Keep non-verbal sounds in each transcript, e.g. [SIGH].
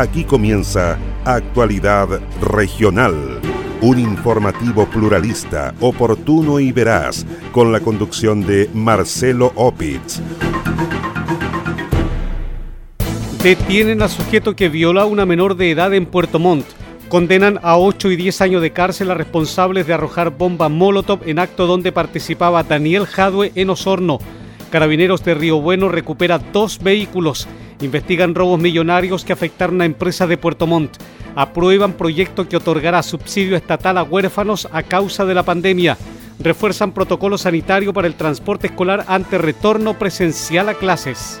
Aquí comienza Actualidad Regional, un informativo pluralista, oportuno y veraz, con la conducción de Marcelo Opitz. Detienen al sujeto que viola a una menor de edad en Puerto Montt. Condenan a 8 y 10 años de cárcel a responsables de arrojar bomba Molotov en acto donde participaba Daniel Jadwe en Osorno. Carabineros de Río Bueno recupera dos vehículos Investigan robos millonarios que afectaron a empresas de Puerto Montt. Aprueban proyecto que otorgará subsidio estatal a huérfanos a causa de la pandemia. Refuerzan protocolo sanitario para el transporte escolar ante retorno presencial a clases.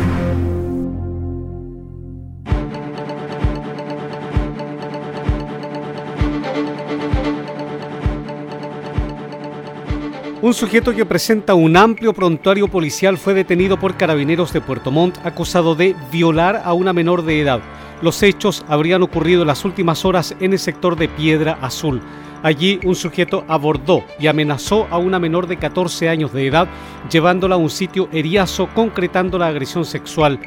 Un sujeto que presenta un amplio prontuario policial fue detenido por carabineros de Puerto Montt acusado de violar a una menor de edad. Los hechos habrían ocurrido en las últimas horas en el sector de Piedra Azul. Allí un sujeto abordó y amenazó a una menor de 14 años de edad, llevándola a un sitio eriazo concretando la agresión sexual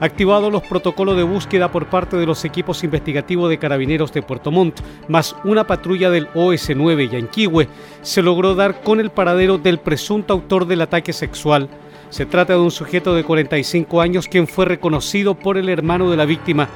activados los protocolos de búsqueda por parte de los equipos investigativos de carabineros de Puerto Montt, más una patrulla del OS-9 Yanquihue, se logró dar con el paradero del presunto autor del ataque sexual. Se trata de un sujeto de 45 años quien fue reconocido por el hermano de la víctima.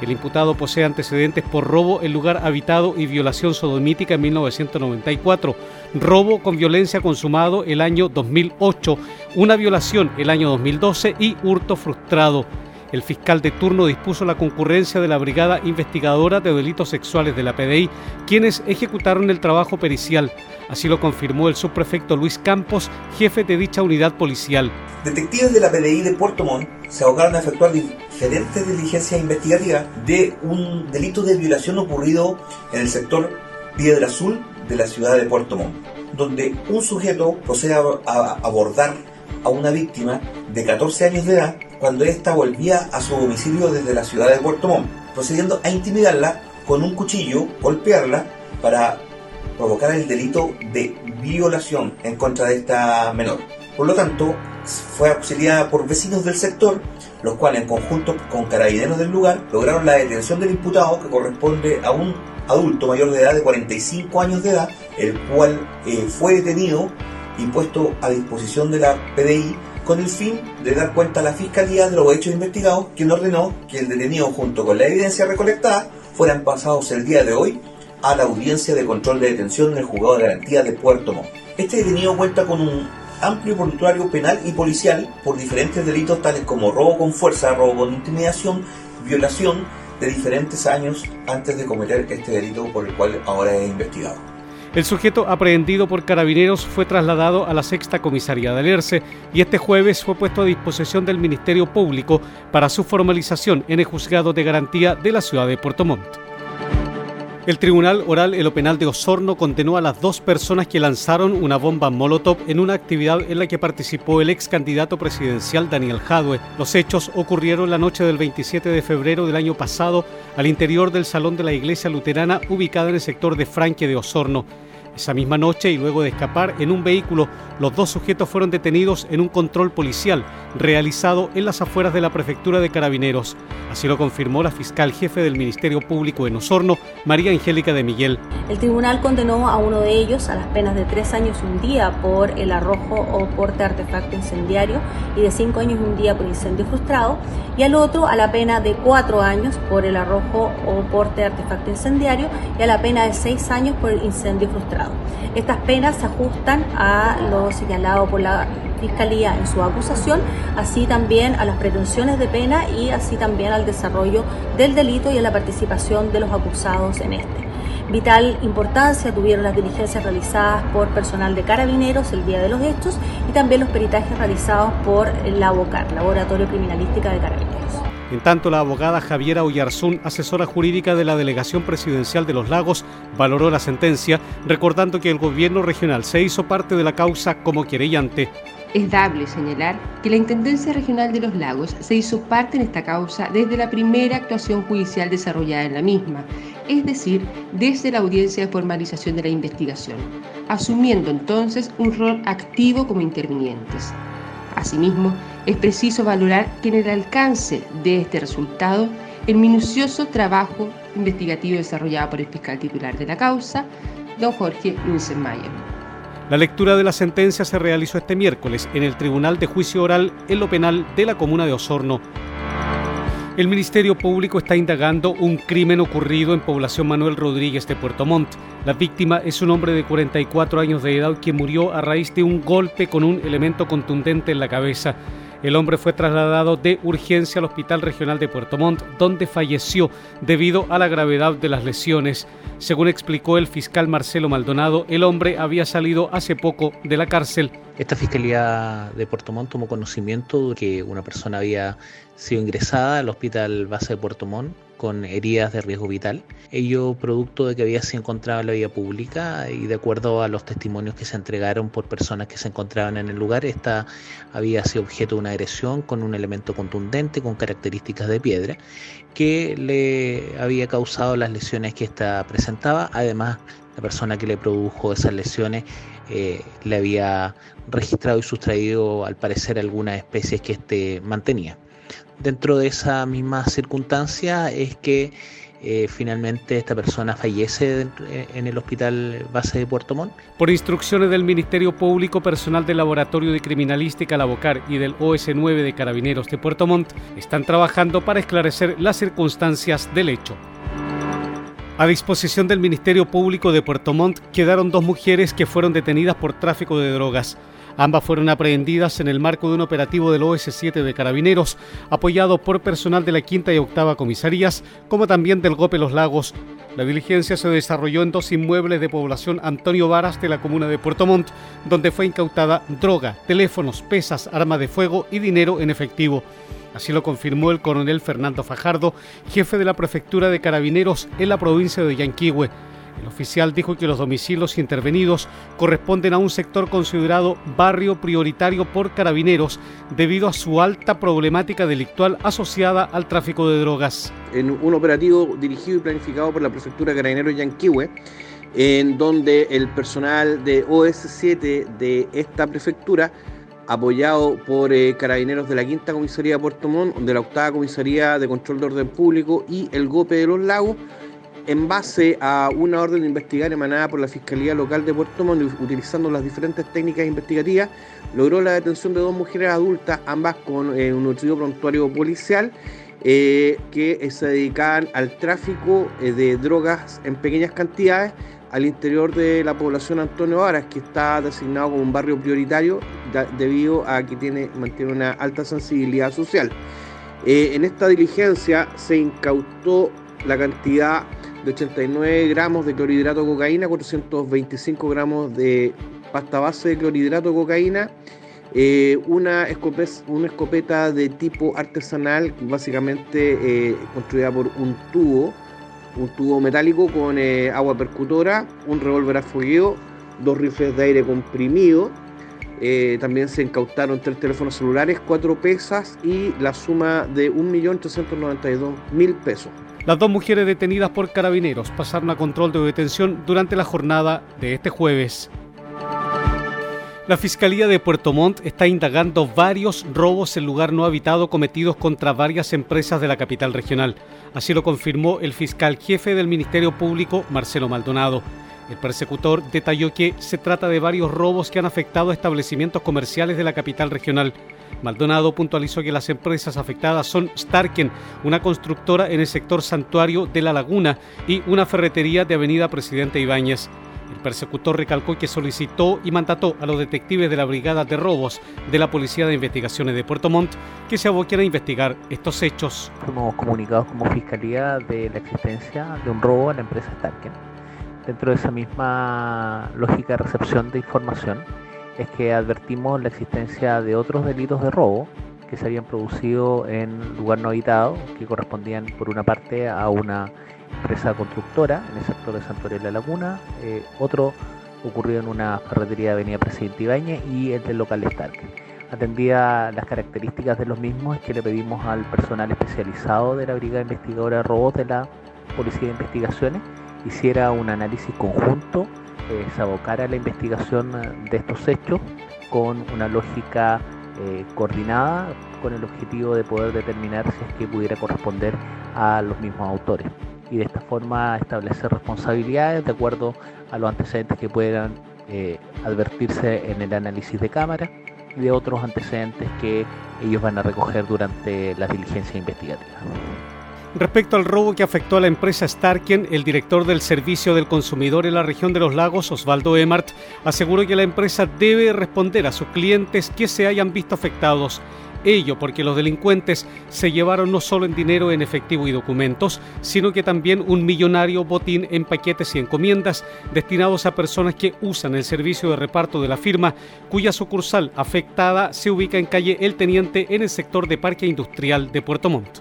El imputado posee antecedentes por robo en lugar habitado y violación sodomítica en 1994, robo con violencia consumado el año 2008, una violación el año 2012 y hurto frustrado. El fiscal de turno dispuso la concurrencia de la Brigada Investigadora de Delitos Sexuales de la PDI, quienes ejecutaron el trabajo pericial. Así lo confirmó el subprefecto Luis Campos, jefe de dicha unidad policial. Detectives de la PDI de Puerto Montt se ahogaron a efectuar diferentes diligencias investigativas de un delito de violación ocurrido en el sector Piedra Azul de la ciudad de Puerto Montt, donde un sujeto procede a abordar a una víctima de 14 años de edad cuando ésta volvía a su domicilio desde la ciudad de Puerto Montt, procediendo a intimidarla con un cuchillo, golpearla para provocar el delito de violación en contra de esta menor. Por lo tanto, fue auxiliada por vecinos del sector, los cuales en conjunto con carabineros del lugar lograron la detención del imputado que corresponde a un adulto mayor de edad de 45 años de edad, el cual eh, fue detenido y puesto a disposición de la PDI con el fin de dar cuenta a la Fiscalía de los hechos investigados, quien ordenó que el detenido junto con la evidencia recolectada fueran pasados el día de hoy a la audiencia de control de detención en el juzgado de garantía de Puerto Montt. Este detenido cuenta con un amplio prontuario penal y policial por diferentes delitos tales como robo con fuerza, robo con intimidación, violación de diferentes años antes de cometer este delito por el cual ahora es investigado. El sujeto aprehendido por carabineros fue trasladado a la sexta comisaría de Alerce y este jueves fue puesto a disposición del Ministerio Público para su formalización en el juzgado de garantía de la ciudad de Puerto Montt. El Tribunal Oral en lo Penal de Osorno condenó a las dos personas que lanzaron una bomba Molotov en una actividad en la que participó el ex candidato presidencial Daniel Jadwe. Los hechos ocurrieron la noche del 27 de febrero del año pasado al interior del salón de la iglesia luterana ubicada en el sector de Franque de Osorno. Esa misma noche y luego de escapar en un vehículo, los dos sujetos fueron detenidos en un control policial realizado en las afueras de la prefectura de Carabineros. Así lo confirmó la fiscal jefe del Ministerio Público en Osorno, María Angélica de Miguel. El tribunal condenó a uno de ellos a las penas de tres años un día por el arrojo o porte artefacto incendiario y de cinco años un día por incendio frustrado, y al otro a la pena de cuatro años por el arrojo o porte artefacto incendiario y a la pena de seis años por el incendio frustrado. Estas penas se ajustan a lo señalado por la Fiscalía en su acusación, así también a las pretensiones de pena y así también al desarrollo del delito y a la participación de los acusados en este. Vital importancia tuvieron las diligencias realizadas por personal de carabineros el día de los hechos y también los peritajes realizados por la ABOCAR, Laboratorio Criminalística de Carabineros. En tanto, la abogada Javiera Oyarzún, asesora jurídica de la Delegación Presidencial de los Lagos, valoró la sentencia, recordando que el gobierno regional se hizo parte de la causa como querellante. Es dable señalar que la Intendencia Regional de los Lagos se hizo parte en esta causa desde la primera actuación judicial desarrollada en la misma, es decir, desde la audiencia de formalización de la investigación, asumiendo entonces un rol activo como intervinientes. Asimismo, es preciso valorar que en el alcance de este resultado, el minucioso trabajo investigativo desarrollado por el fiscal titular de la causa, don Jorge Mayer. La lectura de la sentencia se realizó este miércoles en el Tribunal de Juicio Oral en lo penal de la comuna de Osorno. El Ministerio Público está indagando un crimen ocurrido en población Manuel Rodríguez de Puerto Montt. La víctima es un hombre de 44 años de edad que murió a raíz de un golpe con un elemento contundente en la cabeza. El hombre fue trasladado de urgencia al Hospital Regional de Puerto Montt, donde falleció debido a la gravedad de las lesiones. Según explicó el fiscal Marcelo Maldonado, el hombre había salido hace poco de la cárcel. Esta fiscalía de Puerto Montt tomó conocimiento de que una persona había sido ingresada al Hospital Base de Puerto Montt con heridas de riesgo vital. Ello producto de que había sido encontrado en la vía pública y de acuerdo a los testimonios que se entregaron por personas que se encontraban en el lugar, esta había sido objeto de una agresión con un elemento contundente con características de piedra que le había causado las lesiones que ésta presentaba. Además, la persona que le produjo esas lesiones eh, le había registrado y sustraído al parecer algunas especies que éste mantenía. Dentro de esa misma circunstancia es que eh, finalmente esta persona fallece en el hospital base de Puerto Montt. Por instrucciones del Ministerio Público, personal del Laboratorio de Criminalística La Bocar y del OS9 de Carabineros de Puerto Montt están trabajando para esclarecer las circunstancias del hecho. A disposición del Ministerio Público de Puerto Montt quedaron dos mujeres que fueron detenidas por tráfico de drogas. Ambas fueron aprehendidas en el marco de un operativo del OS-7 de Carabineros, apoyado por personal de la quinta y octava comisarías, como también del GOPE Los Lagos. La diligencia se desarrolló en dos inmuebles de población Antonio Varas de la comuna de Puerto Montt, donde fue incautada droga, teléfonos, pesas, armas de fuego y dinero en efectivo. Así lo confirmó el coronel Fernando Fajardo, jefe de la prefectura de Carabineros en la provincia de Yanquihue. El oficial dijo que los domicilios intervenidos corresponden a un sector considerado barrio prioritario por carabineros debido a su alta problemática delictual asociada al tráfico de drogas. En un operativo dirigido y planificado por la prefectura de Carabineros Yanquihue, en donde el personal de OS7 de esta prefectura apoyado por eh, carabineros de la Quinta Comisaría de Puerto Montt, de la Octava Comisaría de Control de Orden Público y el GOPE de los Lagos, en base a una orden de investigar emanada por la Fiscalía Local de Puerto Montt, utilizando las diferentes técnicas investigativas, logró la detención de dos mujeres adultas, ambas con eh, un nutrido prontuario policial, eh, que se dedicaban al tráfico eh, de drogas en pequeñas cantidades al interior de la población Antonio Varas, que está designado como un barrio prioritario debido a que tiene, mantiene una alta sensibilidad social. en esta diligencia se incautó la cantidad de 89 gramos de clorhidrato de cocaína, 425 gramos de pasta base de clorhidrato de cocaína, eh, una, escopeta, una escopeta de tipo artesanal, básicamente eh, construida por un tubo, un tubo metálico con eh, agua percutora, un revólver a fogueo, dos rifles de aire comprimido. también se incautaron tres teléfonos celulares, cuatro pesas y la suma de 1.892.000 pesos. Las dos mujeres detenidas por carabineros pasaron a control de detención durante la jornada de este jueves. La Fiscalía de Puerto Montt está indagando varios robos en lugar no habitado cometidos contra varias empresas de la capital regional. Así lo confirmó el fiscal jefe del Ministerio Público, Marcelo Maldonado. El persecutor detalló que se trata de varios robos que han afectado a establecimientos comerciales de la capital regional. Maldonado puntualizó que las empresas afectadas son Starken, una constructora en el sector santuario de La Laguna, y una ferretería de Avenida Presidente Ibáñez. El persecutor recalcó que solicitó y mandató a los detectives de la Brigada de Robos de la Policía de Investigaciones de Puerto Montt que se aboquen a investigar estos hechos. Fuimos comunicados como Fiscalía de la existencia de un robo a la empresa Starken. Dentro de esa misma lógica de recepción de información, es que advertimos la existencia de otros delitos de robo que se habían producido en lugar no habitado, que correspondían por una parte a una empresa constructora en el sector de Santorio de la Laguna, eh, otro ocurrido en una ferretería de Avenida Presidente Ibañez y el del local Stark. Atendía las características de los mismos, es que le pedimos al personal especializado de la Brigada Investigadora de Robots de la Policía de Investigaciones hiciera un análisis conjunto, eh, se abocara a la investigación de estos hechos con una lógica eh, coordinada con el objetivo de poder determinar si es que pudiera corresponder a los mismos autores y de esta forma establecer responsabilidades de acuerdo a los antecedentes que puedan eh, advertirse en el análisis de cámara y de otros antecedentes que ellos van a recoger durante las diligencias investigativas. Respecto al robo que afectó a la empresa Starken, el director del Servicio del Consumidor en la región de los lagos, Osvaldo Emart, aseguró que la empresa debe responder a sus clientes que se hayan visto afectados. Ello porque los delincuentes se llevaron no solo en dinero en efectivo y documentos, sino que también un millonario botín en paquetes y encomiendas destinados a personas que usan el servicio de reparto de la firma, cuya sucursal afectada se ubica en calle El Teniente en el sector de Parque Industrial de Puerto Montt.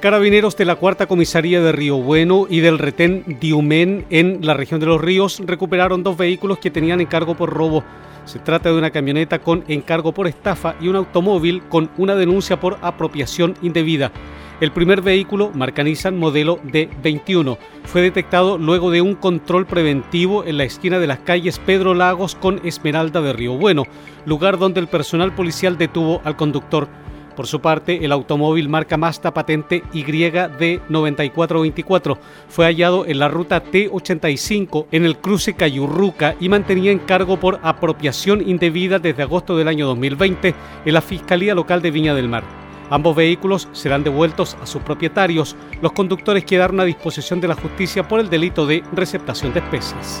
Carabineros de la Cuarta Comisaría de Río Bueno y del retén Diumén en la región de los ríos recuperaron dos vehículos que tenían encargo por robo. Se trata de una camioneta con encargo por estafa y un automóvil con una denuncia por apropiación indebida. El primer vehículo, marca Nissan modelo D21, fue detectado luego de un control preventivo en la esquina de las calles Pedro Lagos con Esmeralda de Río Bueno, lugar donde el personal policial detuvo al conductor. Por su parte, el automóvil marca Mazda patente YD9424 fue hallado en la ruta T85 en el cruce Cayurruca y mantenía en cargo por apropiación indebida desde agosto del año 2020 en la Fiscalía Local de Viña del Mar. Ambos vehículos serán devueltos a sus propietarios. Los conductores quedaron a disposición de la justicia por el delito de receptación de especies.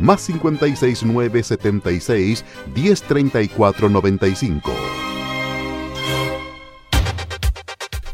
más 569 76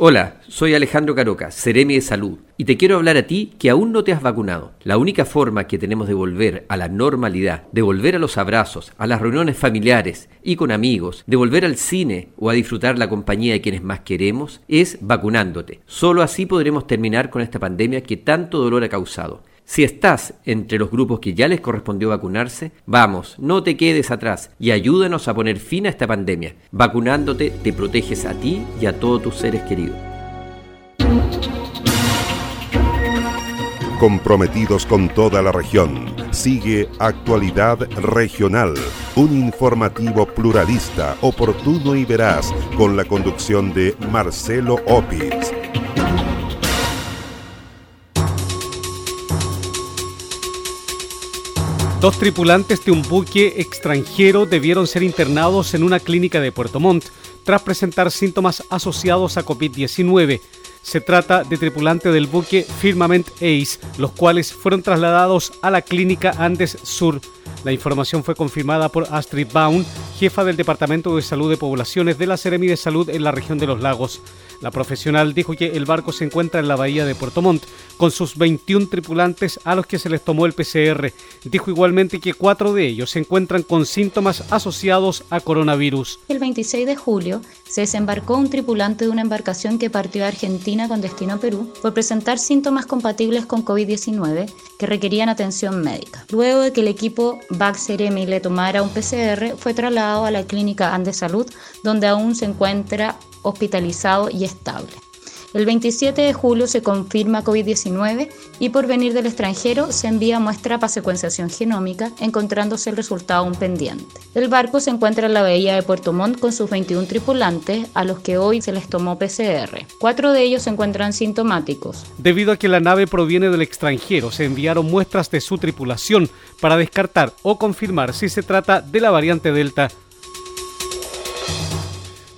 Hola, soy Alejandro Caroca, Ceremi de Salud, y te quiero hablar a ti que aún no te has vacunado. La única forma que tenemos de volver a la normalidad, de volver a los abrazos, a las reuniones familiares y con amigos, de volver al cine o a disfrutar la compañía de quienes más queremos, es vacunándote. Solo así podremos terminar con esta pandemia que tanto dolor ha causado. Si estás entre los grupos que ya les correspondió vacunarse, vamos, no te quedes atrás y ayúdanos a poner fin a esta pandemia. Vacunándote te proteges a ti y a todos tus seres queridos. Comprometidos con toda la región, sigue Actualidad Regional, un informativo pluralista, oportuno y veraz, con la conducción de Marcelo Opitz. Dos tripulantes de un buque extranjero debieron ser internados en una clínica de Puerto Montt tras presentar síntomas asociados a COVID-19. Se trata de tripulante del buque Firmament Ace, los cuales fueron trasladados a la clínica Andes Sur. La información fue confirmada por Astrid Baum, jefa del Departamento de Salud de Poblaciones de la Seremi de Salud en la región de los lagos. La profesional dijo que el barco se encuentra en la bahía de Puerto Montt con sus 21 tripulantes a los que se les tomó el PCR. Dijo igualmente que cuatro de ellos se encuentran con síntomas asociados a coronavirus. El 26 de julio se desembarcó un tripulante de una embarcación que partió de Argentina con destino a Perú por presentar síntomas compatibles con COVID-19 que requerían atención médica. Luego de que el equipo Baxeremi le tomara un PCR, fue trasladado a la clínica Andes Salud, donde aún se encuentra hospitalizado y estable. El 27 de julio se confirma COVID-19 y por venir del extranjero se envía muestra para secuenciación genómica, encontrándose el resultado un pendiente. El barco se encuentra en la bahía de Puerto Montt con sus 21 tripulantes, a los que hoy se les tomó PCR. Cuatro de ellos se encuentran sintomáticos. Debido a que la nave proviene del extranjero, se enviaron muestras de su tripulación para descartar o confirmar si se trata de la variante Delta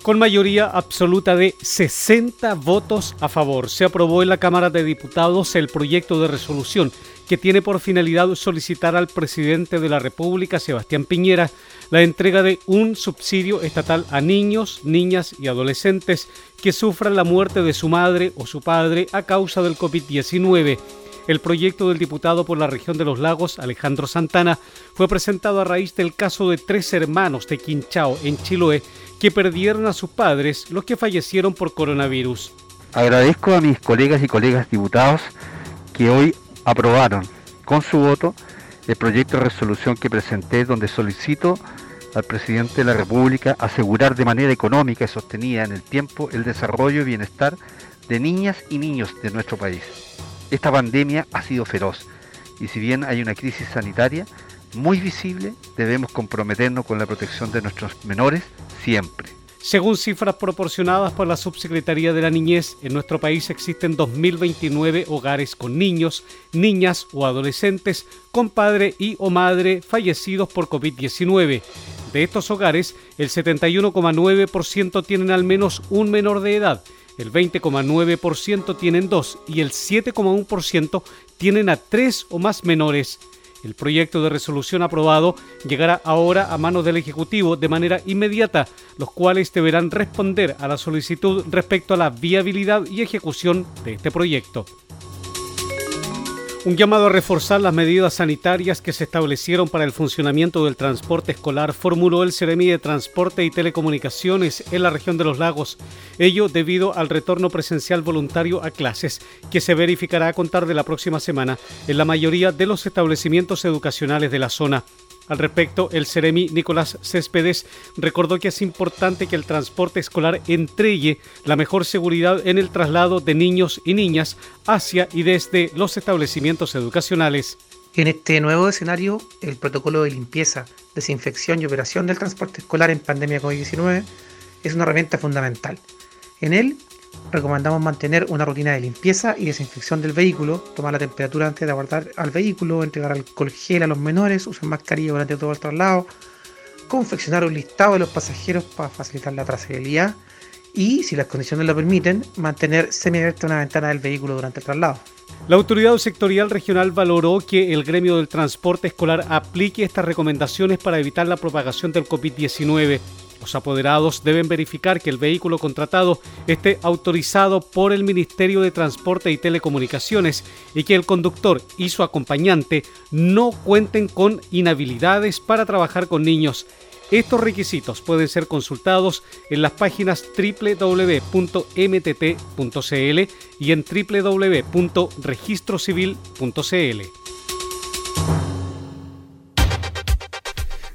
con mayoría absoluta de 60 votos a favor. Se aprobó en la Cámara de Diputados el proyecto de resolución que tiene por finalidad solicitar al presidente de la República, Sebastián Piñera, la entrega de un subsidio estatal a niños, niñas y adolescentes que sufran la muerte de su madre o su padre a causa del COVID-19. El proyecto del diputado por la región de los lagos, Alejandro Santana, fue presentado a raíz del caso de tres hermanos de Quinchao, en Chiloé, que perdieron a sus padres, los que fallecieron por coronavirus. Agradezco a mis colegas y colegas diputados que hoy aprobaron con su voto el proyecto de resolución que presenté donde solicito al presidente de la República asegurar de manera económica y sostenida en el tiempo el desarrollo y bienestar de niñas y niños de nuestro país. Esta pandemia ha sido feroz y si bien hay una crisis sanitaria muy visible, debemos comprometernos con la protección de nuestros menores siempre. Según cifras proporcionadas por la Subsecretaría de la Niñez, en nuestro país existen 2.029 hogares con niños, niñas o adolescentes con padre y o madre fallecidos por COVID-19. De estos hogares, el 71,9% tienen al menos un menor de edad, el 20,9% tienen dos y el 7,1% tienen a tres o más menores. El proyecto de resolución aprobado llegará ahora a manos del Ejecutivo de manera inmediata, los cuales deberán responder a la solicitud respecto a la viabilidad y ejecución de este proyecto. Un llamado a reforzar las medidas sanitarias que se establecieron para el funcionamiento del transporte escolar formuló el Ceremi de Transporte y Telecomunicaciones en la región de los lagos, ello debido al retorno presencial voluntario a clases, que se verificará a contar de la próxima semana en la mayoría de los establecimientos educacionales de la zona. Al respecto, el Ceremi Nicolás Céspedes recordó que es importante que el transporte escolar entregue la mejor seguridad en el traslado de niños y niñas hacia y desde los establecimientos educacionales. En este nuevo escenario, el protocolo de limpieza, desinfección y operación del transporte escolar en pandemia COVID-19 es una herramienta fundamental. En él recomendamos mantener una rutina de limpieza y desinfección del vehículo, tomar la temperatura antes de abordar al vehículo, entregar alcohol gel a los menores, usar mascarilla durante todo el traslado, confeccionar un listado de los pasajeros para facilitar la trazabilidad y, si las condiciones lo permiten, mantener semiabierta una ventana del vehículo durante el traslado. La autoridad sectorial regional valoró que el gremio del transporte escolar aplique estas recomendaciones para evitar la propagación del COVID-19. Los apoderados deben verificar que el vehículo contratado esté autorizado por el Ministerio de Transporte y Telecomunicaciones y que el conductor y su acompañante no cuenten con inhabilidades para trabajar con niños. Estos requisitos pueden ser consultados en las páginas www.mtt.cl y en www.registrocivil.cl.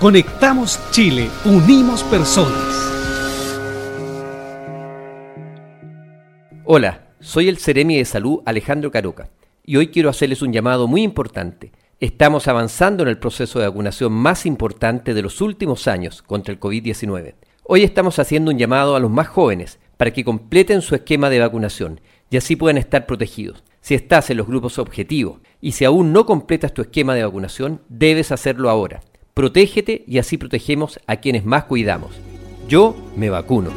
Conectamos Chile, unimos personas. Hola, soy el Ceremi de Salud Alejandro Caroca y hoy quiero hacerles un llamado muy importante. Estamos avanzando en el proceso de vacunación más importante de los últimos años contra el COVID-19. Hoy estamos haciendo un llamado a los más jóvenes para que completen su esquema de vacunación y así puedan estar protegidos. Si estás en los grupos objetivos y si aún no completas tu esquema de vacunación, debes hacerlo ahora. Protégete y así protegemos a quienes más cuidamos. Yo me vacuno.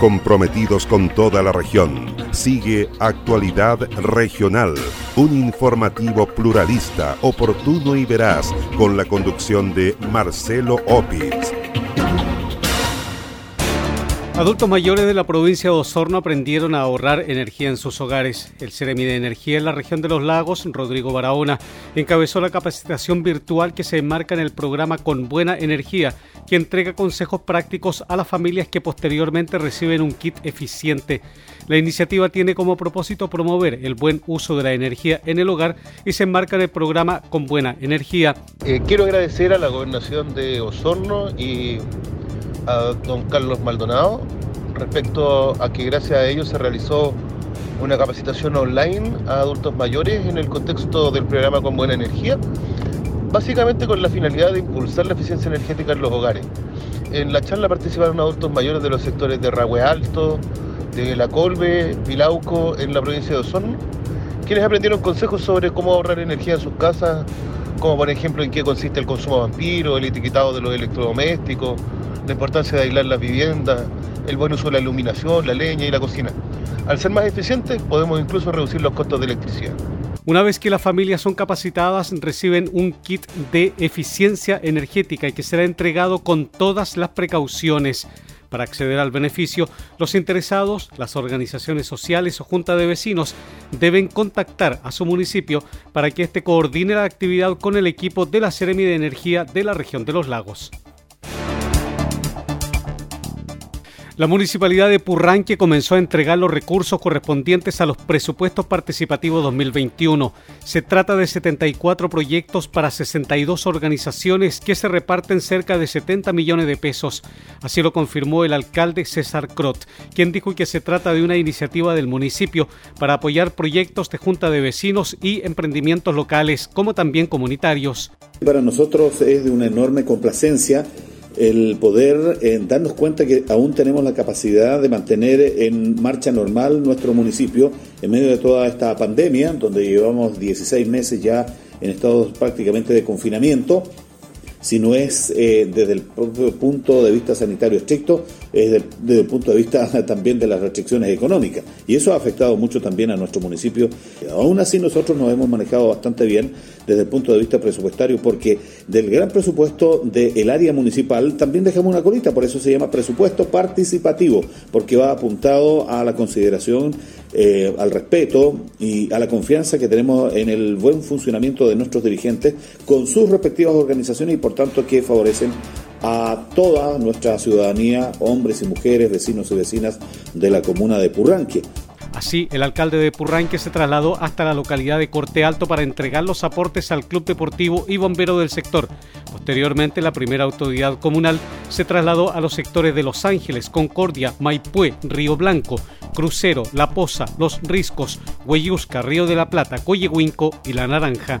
Comprometidos con toda la región. Sigue Actualidad Regional, un informativo pluralista, oportuno y veraz, con la conducción de Marcelo Opitz. Adultos mayores de la provincia de Osorno aprendieron a ahorrar energía en sus hogares. El Ceremi de Energía en la región de los lagos, Rodrigo Barahona, encabezó la capacitación virtual que se enmarca en el programa Con Buena Energía, que entrega consejos prácticos a las familias que posteriormente reciben un kit eficiente. La iniciativa tiene como propósito promover el buen uso de la energía en el hogar y se enmarca en el programa Con Buena Energía. Eh, quiero agradecer a la gobernación de Osorno y a don Carlos Maldonado respecto a que gracias a ellos se realizó una capacitación online a adultos mayores en el contexto del programa Con Buena Energía, básicamente con la finalidad de impulsar la eficiencia energética en los hogares. En la charla participaron adultos mayores de los sectores de Ragüe Alto, de La Colbe, Vilauco, en la provincia de Osorno, quienes aprendieron consejos sobre cómo ahorrar energía en sus casas, como por ejemplo en qué consiste el consumo vampiro, el etiquetado de los electrodomésticos, la importancia de aislar las viviendas, el buen uso de la iluminación, la leña y la cocina. Al ser más eficientes, podemos incluso reducir los costos de electricidad. Una vez que las familias son capacitadas, reciben un kit de eficiencia energética y que será entregado con todas las precauciones. Para acceder al beneficio, los interesados, las organizaciones sociales o junta de vecinos deben contactar a su municipio para que éste coordine la actividad con el equipo de la Seremi de Energía de la región de los lagos. La municipalidad de Purranque comenzó a entregar los recursos correspondientes a los presupuestos participativos 2021. Se trata de 74 proyectos para 62 organizaciones que se reparten cerca de 70 millones de pesos. Así lo confirmó el alcalde César Crot, quien dijo que se trata de una iniciativa del municipio para apoyar proyectos de junta de vecinos y emprendimientos locales, como también comunitarios. Para nosotros es de una enorme complacencia el poder eh, darnos cuenta que aún tenemos la capacidad de mantener en marcha normal nuestro municipio en medio de toda esta pandemia, donde llevamos 16 meses ya en estado prácticamente de confinamiento. Si no es eh, desde el punto de vista sanitario estricto, es desde, el punto de vista [LAUGHS] también de las restricciones económicas. Y eso ha afectado mucho también a nuestro municipio. Aún así nosotros nos hemos manejado bastante bien desde el punto de vista presupuestario, porque del gran presupuesto del área municipal también dejamos una colita, por eso se llama presupuesto participativo, porque va apuntado a la consideración eh, al respeto y a la confianza que tenemos en el buen funcionamiento de nuestros dirigentes con sus respectivas organizaciones y por tanto que favorecen a toda nuestra ciudadanía, hombres y mujeres, vecinos y vecinas de la comuna de Purranque. Así, el alcalde de Purranque se trasladó hasta la localidad de Corte Alto para entregar los aportes al Club Deportivo y Bombero del sector. Posteriormente, la primera autoridad comunal se trasladó a los sectores de Los Ángeles, Concordia, Maipue, Río Blanco, Crucero, La Poza, Los Riscos, Hueyusca, Río de la Plata, Coyehuinco y La Naranja.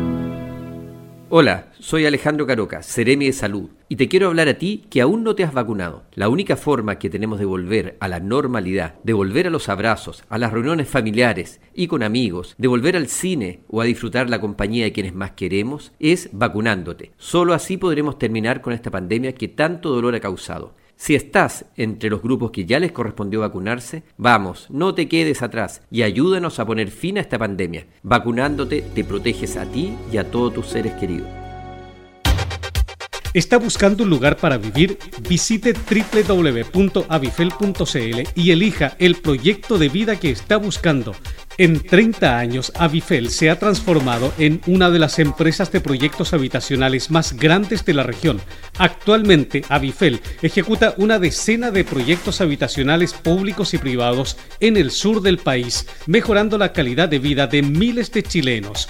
Hola, soy Alejandro Caroca, Ceremi de Salud, y te quiero hablar a ti que aún no te has vacunado. La única forma que tenemos de volver a la normalidad, de volver a los abrazos, a las reuniones familiares y con amigos, de volver al cine o a disfrutar la compañía de quienes más queremos, es vacunándote. Solo así podremos terminar con esta pandemia que tanto dolor ha causado. Si estás entre los grupos que ya les correspondió vacunarse, vamos, no te quedes atrás y ayúdanos a poner fin a esta pandemia. Vacunándote te proteges a ti y a todos tus seres queridos. ¿Está buscando un lugar para vivir? Visite www.avifel.cl y elija el proyecto de vida que está buscando. En 30 años, Avifel se ha transformado en una de las empresas de proyectos habitacionales más grandes de la región. Actualmente, Avifel ejecuta una decena de proyectos habitacionales públicos y privados en el sur del país, mejorando la calidad de vida de miles de chilenos.